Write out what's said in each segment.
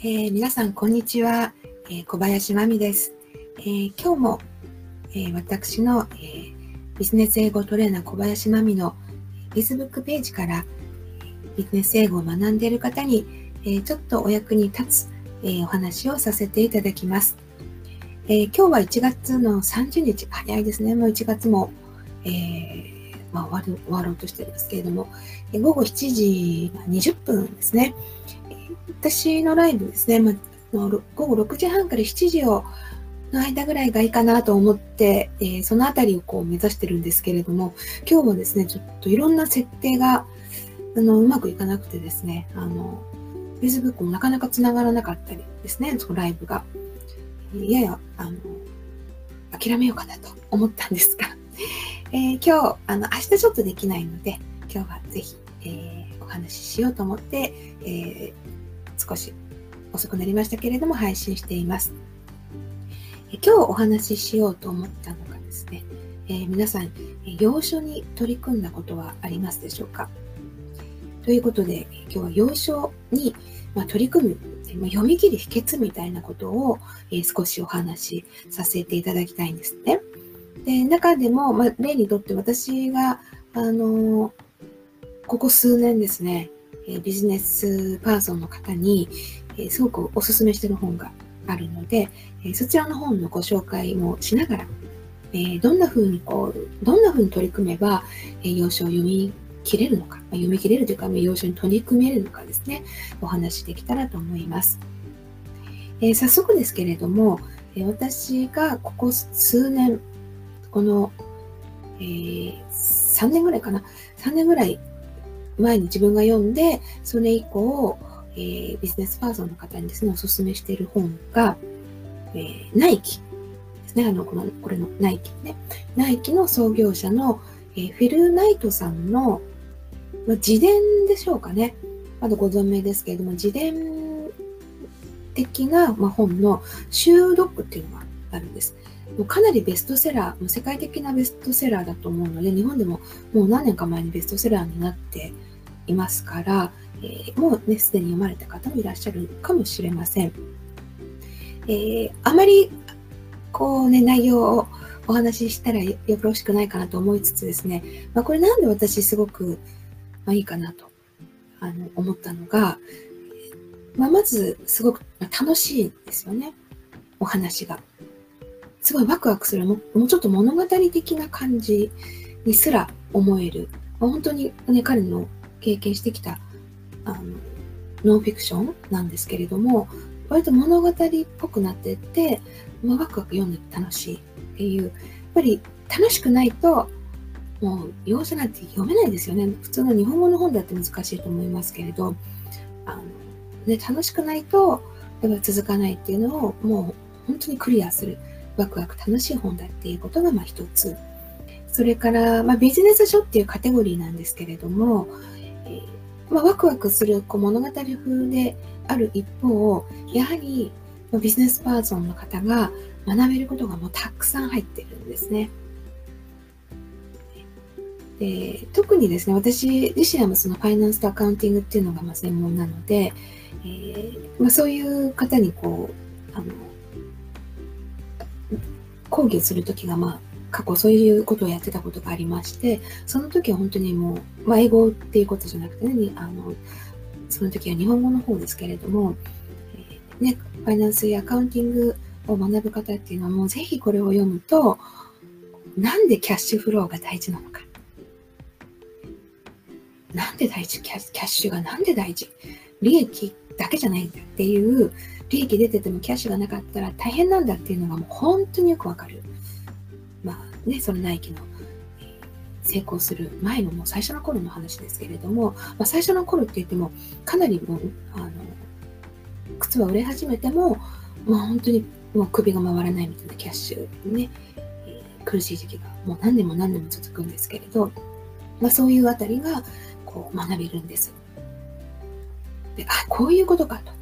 えー、皆さん、こんにちは。えー、小林真美です。えー、今日も、え私の、えビジネス英語トレーナー小林真美の Facebook ページからビジネス英語を学んでいる方に、えちょっとお役に立つ、えお話をさせていただきます。え今日は1月の30日、早いですね。もう1月も、えまあ、終わる終わろうとしてるんですけれども、え午後7時20分ですね。私のライブですね、まあ、午後6時半から7時をの間ぐらいがいいかなと思って、えー、そのあたりをこう目指してるんですけれども、今日もですね、ちょっといろんな設定が、あの、うまくいかなくてですね、あの、Facebook もなかなか繋がらなかったりですね、そのライブが。やや、あの、諦めようかなと思ったんですが、えー、今日、あの、明日ちょっとできないので、今日はぜひ、えー、お話ししようと思って、えー少し遅くなりましたけれども配信しています。今日お話ししようと思ったのがですね、えー、皆さん、洋書に取り組んだことはありますでしょうか？ということで、今日は洋書に、ま取り組む、読み切る秘訣みたいなことを、え少しお話しさせていただきたいんですね。で中でも、ま例にとって私が、あのここ数年ですね、えビジネスパーソンの方に、えすごくおすすめしてる本があるので、えそちらの本のご紹介もしながら、えどんな風にこう、どんな風に取り組めば、え要所を読み切れるのか、読み切れるというか、要所に取り組めるのかですね、お話しできたらと思います。え早速ですけれども、え私がここ数年、この、え、3年ぐらいかな、3年ぐらい前に自分が読んで、それ以降、えー、ビジネスパーソンの方にですね、おすすめしている本が、えー、ナイキですね。あの、この、これのナイキね。ナイキの創業者の、えー、フィル・ナイトさんの、まあ、自伝でしょうかね。まだご存命ですけれども、自伝的な、まあ、本の収録っていうのがあるんです。もうかなりベストセラー、世界的なベストセラーだと思うので、日本でももう何年か前にベストセラーになっていますから、えー、もうね、すでに読まれた方もいらっしゃるかもしれません。えー、あまり、こうね、内容をお話ししたらよろしくないかなと思いつつですね、まあ、これなんで私すごく、まあ、いいかなとあの思ったのが、まあ、まずすごく楽しいんですよね。お話が。すごいワクワクする、もうちょっと物語的な感じにすら思える。本当にね、彼の経験してきたあのノンフィクションなんですけれども割と物語っぽくなってって、まあ、ワクワク読んで楽しいっていう。やっぱり楽しくないともう容赦なんて読めないですよね。普通の日本語の本だって難しいと思いますけれどあの、ね、楽しくないとやっぱ続かないっていうのをもう本当にクリアするワクワク楽しい本だっていうことがまあ一つ。それから、まあ、ビジネス書っていうカテゴリーなんですけれどもまあ、ワクワクするこう物語風である一方、やはり、ビジネスパーソンの方が学べることがもうたくさん入ってるんですね。で特にですね、私自身はそのファイナンスとアカウンティングっていうのがまあ専門なので、えー、まあ、そういう方にこう、あの、講義をするときがまあ過去そういうことをやってたことがありまして、その時は本当にもう、まあ、英語っていうことじゃなくてね、あの、その時は日本語の方ですけれども、えー、ね、ファイナンスやアカウンティングを学ぶ方っていうのはもうぜひこれを読むと、なんでキャッシュフローが大事なのか。なんで大事キャッシュがなんで大事利益だけじゃないんだっていう、利益出ててもキャッシュがなかったら大変なんだっていうのがもう本当によくわかる。まあね、そのナイキの、成功する前のもう最初の頃の話ですけれども、まあ、最初の頃って言っても、かなりもう、あの、靴は売れ始めても、まあ、本当にもう首が回らないみたいなキャッシュね、えー、苦しい時期がもう何年も何年も続くんですけれど、まあ、そういうあたりがこう学べるんです。で、あ、こういうことかと。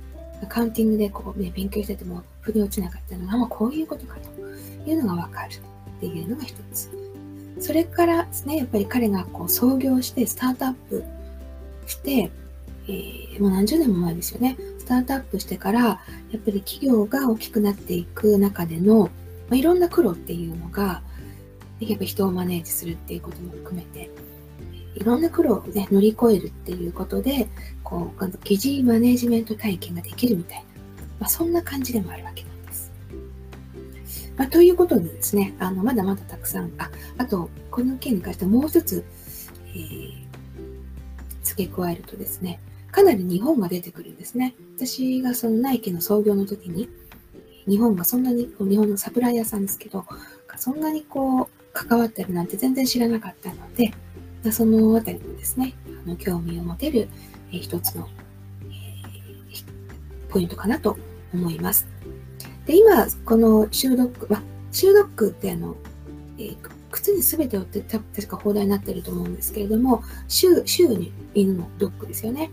アカウンティングでこう、ね、勉強してても腑に落ちなかったのが、まあ、こういうことかというのがわかる。っていうのが一つ。それからですね、やっぱり彼がこう創業してスタートアップして、えー、もう何十年も前ですよね。スタートアップしてから、やっぱり企業が大きくなっていく中での、まあ、いろんな苦労っていうのが、やっぱ人をマネージするっていうことも含めて、いろんな苦労をね、乗り越えるっていうことで、こう、疑似マネージメント体験ができるみたいな、まあ、そんな感じでもあるわけです。まあ、ということでですね、あの、まだまだたくさん、あ、あと、この件に関してもう一つ、えー、付け加えるとですね、かなり日本が出てくるんですね。私がそのナイキの創業の時に、日本がそんなに、日本のサプライヤーさんですけど、そんなにこう、関わってるなんて全然知らなかったので、そのあたりもですね、あの興味を持てる、えー、一つの、えー、ポイントかなと思います。で、今、このシュードック、まあ、シュードックってあの、えー、靴に全てをって確か放題になってると思うんですけれども、シュー、シューに犬のドッグですよね。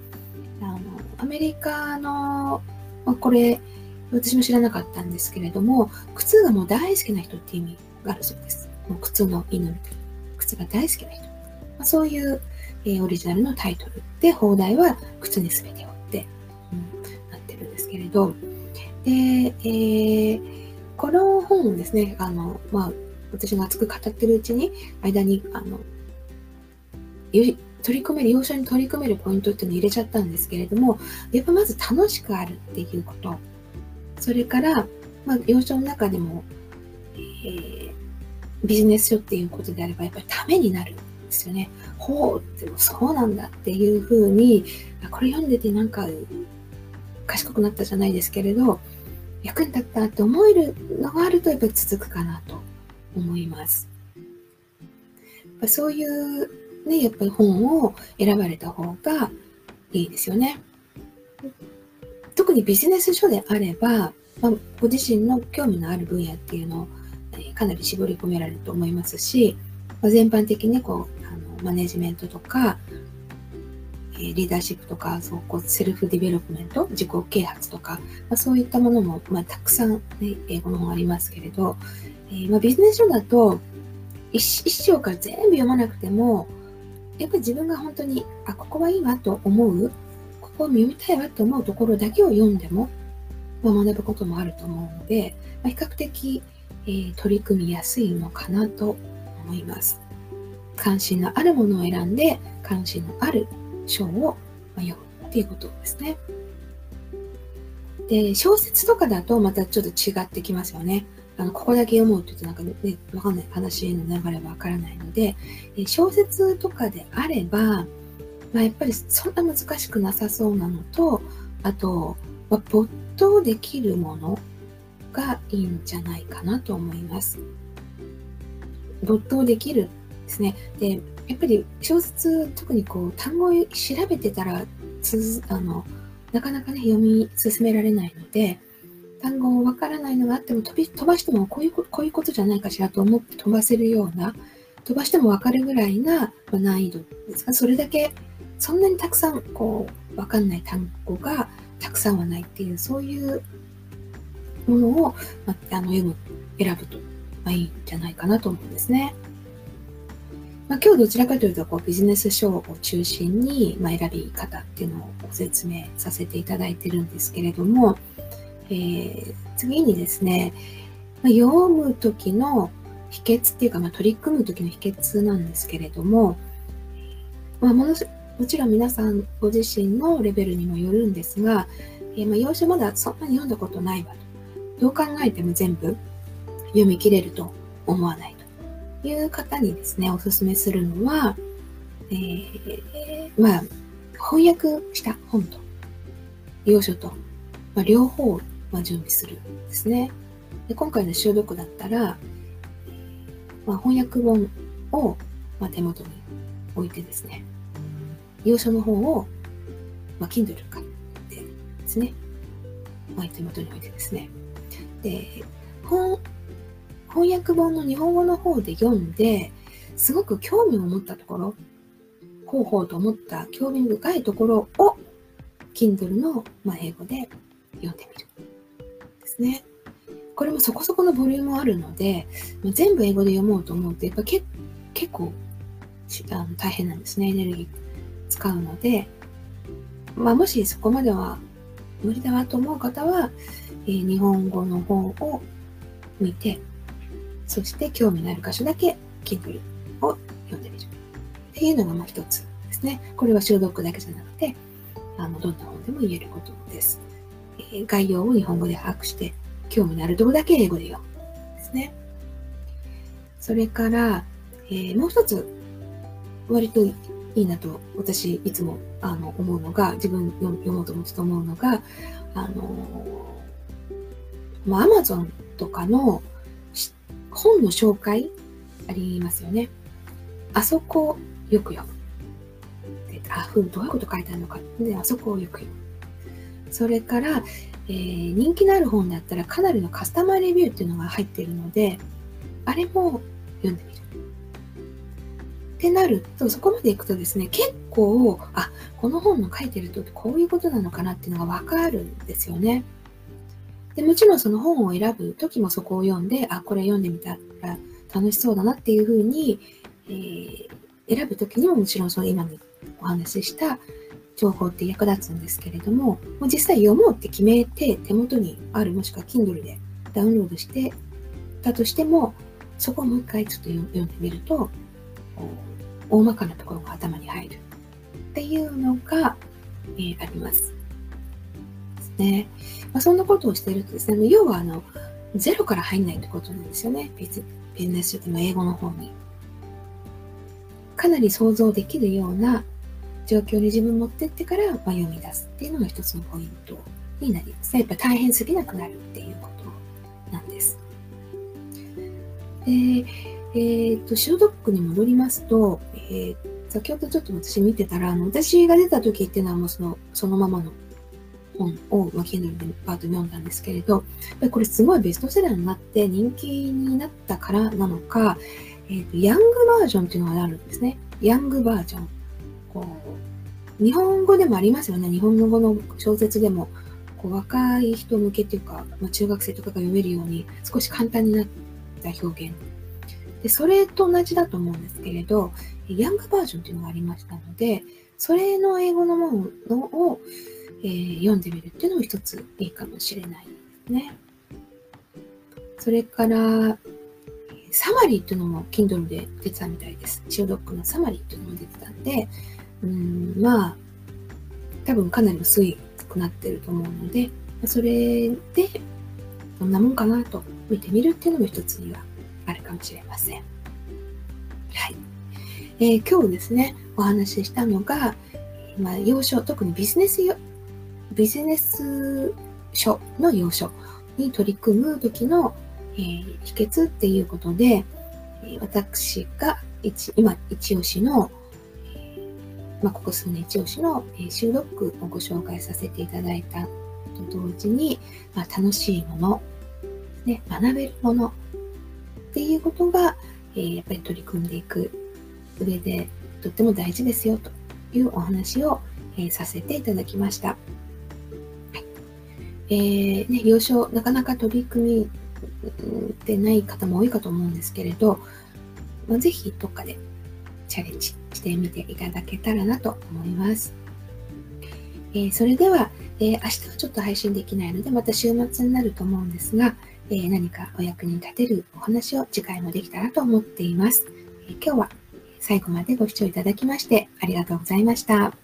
あの、アメリカの、まあ、これ、私も知らなかったんですけれども、靴がもう大好きな人って意味があるそうです。もう靴の犬みたいな。靴が大好きな人。まあ、そういう、えー、オリジナルのタイトルで、放題は靴に全てをって、うん、なってるんですけれど、で、えー、この本をですね、あの、まあ、私が熱く語ってるうちに、間に、あの、取り組める、要所に取り組めるポイントっていうのを入れちゃったんですけれども、やっぱまず楽しくあるっていうこと。それから、まあ、要所の中でも、えー、ビジネス書っていうことであれば、やっぱりためになるんですよね。ほう、でもそうなんだっていうふうに、これ読んでてなんか、賢くなったじゃないですけれど、役に立ったって思えるのがあると、やっぱり続くかなと思います。そういうね、やっぱり本を選ばれた方がいいですよね。特にビジネス書であれば、まあ、ご自身の興味のある分野っていうのを、えかなり絞り込められると思いますし、まあ、全般的にこうあのマネジメントとか、リーダーシップとかそうこう self development 自己啓発とか、まあ、そういったものも、まあ、たくさん、ね、英語の本ありますけれど、えー、まあ、ビジネス書だと一一章から全部読まなくてもやっぱり自分が本当にあここはいいわと思うここを読みたいわと思うところだけを読んでも、まあ、学ぶこともあると思うので、まあ、比較的、えー、取り組みやすいのかなと思います。関心のあるものを選んで関心のある章を読むっていうことですね。で、小説とかだとまたちょっと違ってきますよね。あの、ここだけ読もうって言ってなんかね、わかんない、話の流れはわからないので、小説とかであれば、まあ、やっぱりそんな難しくなさそうなのと、あと、まあ、没頭できるものがいいんじゃないかなと思います。没頭できるですね。で、やっぱり小説、特にこう、単語を調べてたら、つあの、なかなかね、読み進められないので、単語をわからないのがあっても飛び飛ばしてもこういうこういうことじゃないかしらと思って飛ばせるような、飛ばしてもわかるぐらいな難易度ですが、それだけそんなにたくさんこうわかんない単語がたくさんはないっていう、そういうものを、まあ、の読む、選ぶと、まあ、いいんじゃないかなと思うんですね。まあ、今日どちらかというとこうビジネス書を中心に、まあ、選び方っていうのをご説明させていただいてるんですけれども、えー、次にですね、まあ、読む時の秘訣っていうか、まあ、取り組む時の秘訣なんですけれども、まあ、ものもちろん皆さんご自身のレベルにもよるんですが、えー、まあ要所まだそんなに読んだことないわと。どう考えても全部読み切れると思わないいう方にですね、おすすめするのは、えー、まあ、翻訳した本と、要所と、まあ、両方まあ、準備するんですね。で今回の収録だったら、まあ、翻訳本を、まあ、手元に置いてですね、要所の方を、まあ、Kindle 買ってですね、まあ、手元に置いてですね、で、本、翻訳本の日本語の方で読んで、すごく興味を持ったところ、方法と思った興味深いところを、Kindle の、ま、英語で読んでみる。ですね。これもそこそこのボリュームあるので、全部英語で読もうと思うと、やっぱ結構あの大変なんですね。エネルギー使うので、まあ、もしそこまでは無理だわと思う方は、えー、日本語の本を見て、そして興味のある箇所だけ Kindle を読んでみる。っていうのがまあ一つですね。これは修読だけじゃなくて、あの、どんな本でも言えることです。えー、概要を日本語で把握して、興味のあるとこだけ英語で読む。ですね。それから、えー、もう一つ、割といいなと、私、いつも、あの、思うのが、自分読もうと思ってと思うのが、あのまあ、アマゾンとかの本の紹介ありますよね。あそこよく読む。あ、ふん、どういうこと書いてあるのか。で、あそこをよく読む。それから、えー、人気のある本だったらかなりのカスタマーレビューっていうのが入っているので、あれも読んでみる。ってなると、そこまでいくとですね、結構、あ、この本の書いてるとこういうことなのかなっていうのがわかるんですよね。で、もちろんその本を選ぶ時もそこを読んで、あ、これ読んでみたら楽しそうだなっていうふうに、えー、選ぶ時にももちろんその今にお話しした情報って役立つんですけれども、もう実際読もうって決めて手元にあるもしくは Kindle でダウンロードしてたとしても、そこをもう一回ちょっと読んでみると、大まかなところが頭に入るっていうのが、えー、あります。ね。まあ、そんなことをしているとですね、要はあの、ゼロから入んないってことなんですよね。ビジネス書でも英語の方に。かなり想像できるような状況に自分持ってってから、まあ、読み出すっていうのが一つのポイントになりますね。やっぱ大変すぎなくなるっていうことなんです。で、えー、っと、シュードックに戻りますと、えー、先ほどちょっと私見てたら、あの私が出た時っていうのはもうそのそのままの本を、まあ、Kindle でパート読んだんですけれど、これすごいベストセラーになって人気になったからなのか、えーと、ヤングバージョンっていうのがあるんですね。ヤングバージョン。こう日本語でもありますよね。日本語の小説でも、こう若い人向けっていうか、まあ、中学生とかが読めるように少し簡単になった表現。で、それと同じだと思うんですけれど、ヤングバージョンっていうのがありましたので、それの英語のものを、えー、読んでみるっていうのも一ついいかもしれないですね。それから、サマリーっていうのも Kindle で出てたみたいです。シオドックのサマリーっていうのも出てたんで、うん、まあ、多分かなり薄いくなってると思うので、それでどんなもんかなと見てみるっていうのも一つにはあるかもしれません。はい。えー、今日ですね、お話ししたのが、まあ、要所、特にビジネスビジネス書の要所に取り組む時の、えー、秘訣っていうことで、私が一今一押しの、まあ、ここ数年一押しの、え、収録をご紹介させていただいたと同時に、まあ、楽しいもの、ね、学べるものっていうことが、えー、やっぱり取り組んでいく上でとっても大事ですよというお話を、えー、させていただきました。えー、ね、幼少、なかなか取り組みでない方も多いかと思うんですけれど、まあ、ぜひどっかでチャレンジしてみていただけたらなと思います。えー、それでは、えー、明日はちょっと配信できないので、また週末になると思うんですが、えー、何かお役に立てるお話を次回もできたらと思っています。え今日は最後までご視聴いただきましてありがとうございました。